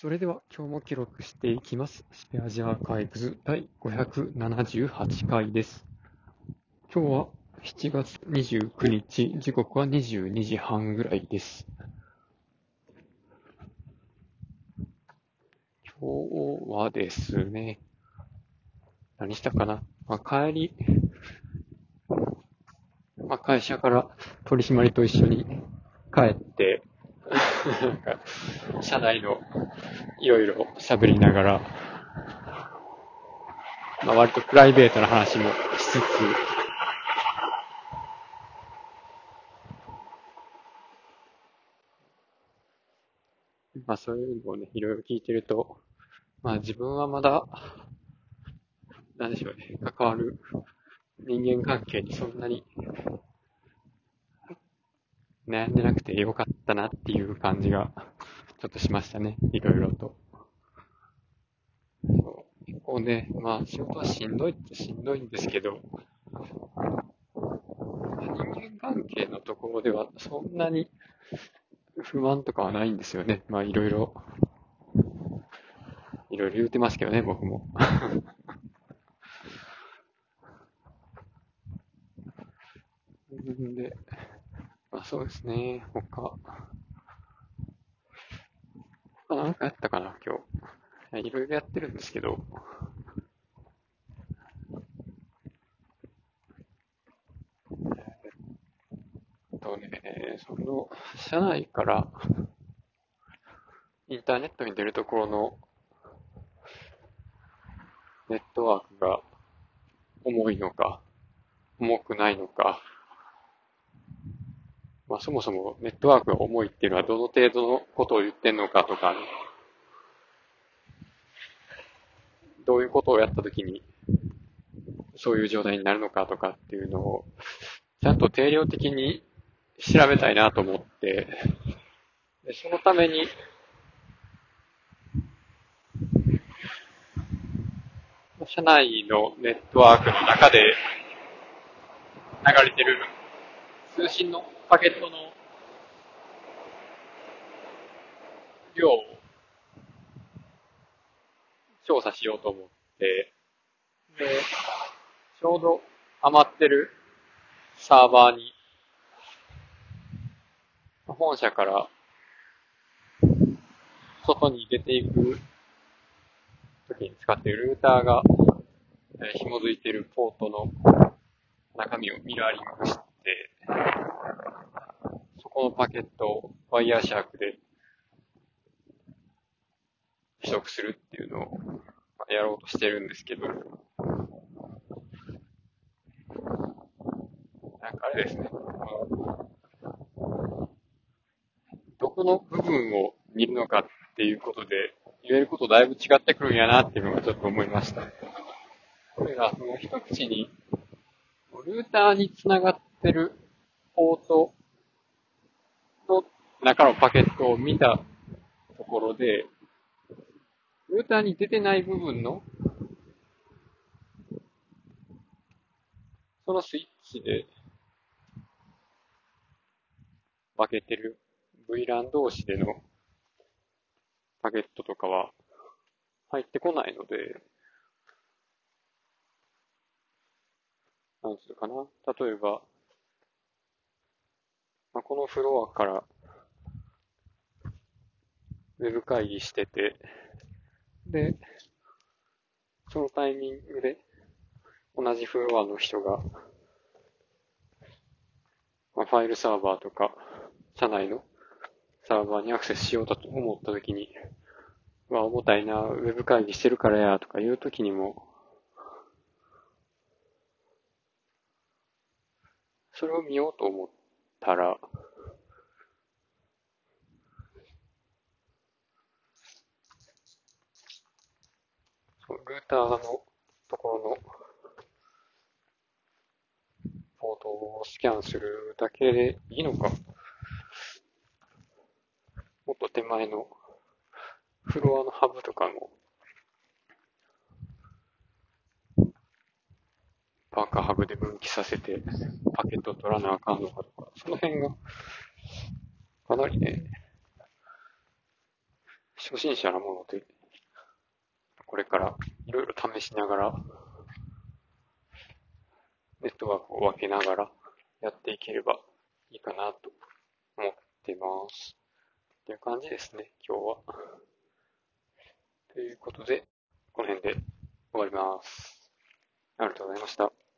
それでは今日も記録していきます。スペアジアアーカイブズ第578回です。今日は7月29日、時刻は22時半ぐらいです。今日はですね、何したかな、まあ、帰り、まあ、会社から取締りと一緒に帰って、社内のいろいろ喋りながら、まあ、割とプライベートな話もしつつ、まあそういうのをね、いろいろ聞いてると、まあ自分はまだ、なんでしょうね、関わる人間関係にそんなに悩んでなくてよかったなっていう感じがちょっとしましたね、いろいろと。そう結構ね、まあ仕事はしんどいってしんどいんですけど、人間関係のところではそんなに不満とかはないんですよね。まあいろいろ、いろいろ言うてますけどね、僕も。ん で、まあそうですね、他、他なんかやったかな、今日。いろいろやってるんですけど、えっとね、その、社内から、インターネットに出るところの、ネットワークが重いのか、重くないのか、まあそもそもネットワークが重いっていうのはどの程度のことを言ってんのかとか、どういうことをやったときに、そういう状態になるのかとかっていうのを、ちゃんと定量的に調べたいなと思って、でそのために、社内のネットワークの中で流れてる通信のパケットの量を調査しようと思って、で、ちょうど余ってるサーバーに、本社から外に出ていく時に使っているルーターが、えー紐づいているポートの中身をミラーリングして、そこのパケットをワイヤーシャークで取得するっていうのをやろうとしてるんですけど、なんかあれですね、どこの部分を見るのかっていうことで、言えることだいぶ違ってくるんやなっていうのがちょっと思いました。これが、その一口に、ルーターにつながってるポートの中のパケットを見たところで、ーターに出てない部分の、そのスイッチで分けてる VLAN 同士でのパケットとかは入ってこないので、なんつうかな。例えば、まあ、このフロアからウェブ会議してて、で、そのタイミングで同じフロアの人が、まあ、ファイルサーバーとか、社内のサーバーにアクセスしようと思ったときに、うわ、重たいな、ウェブ会議してるからや、とかいうときにも、それを見ようと思ったら、そのルーターのところのポートをスキャンするだけでいいのか。もっと手前のフロアのハブとかのパーカーハブで分岐させてパケット取らなあかんのかとか、その辺がかなりね、初心者なもので、これからいろいろ試しながら、ネットワークを分けながらやっていければいいかなと思ってます。という感じですね、今日は。ということで、この辺で終わります。ありがとうございました。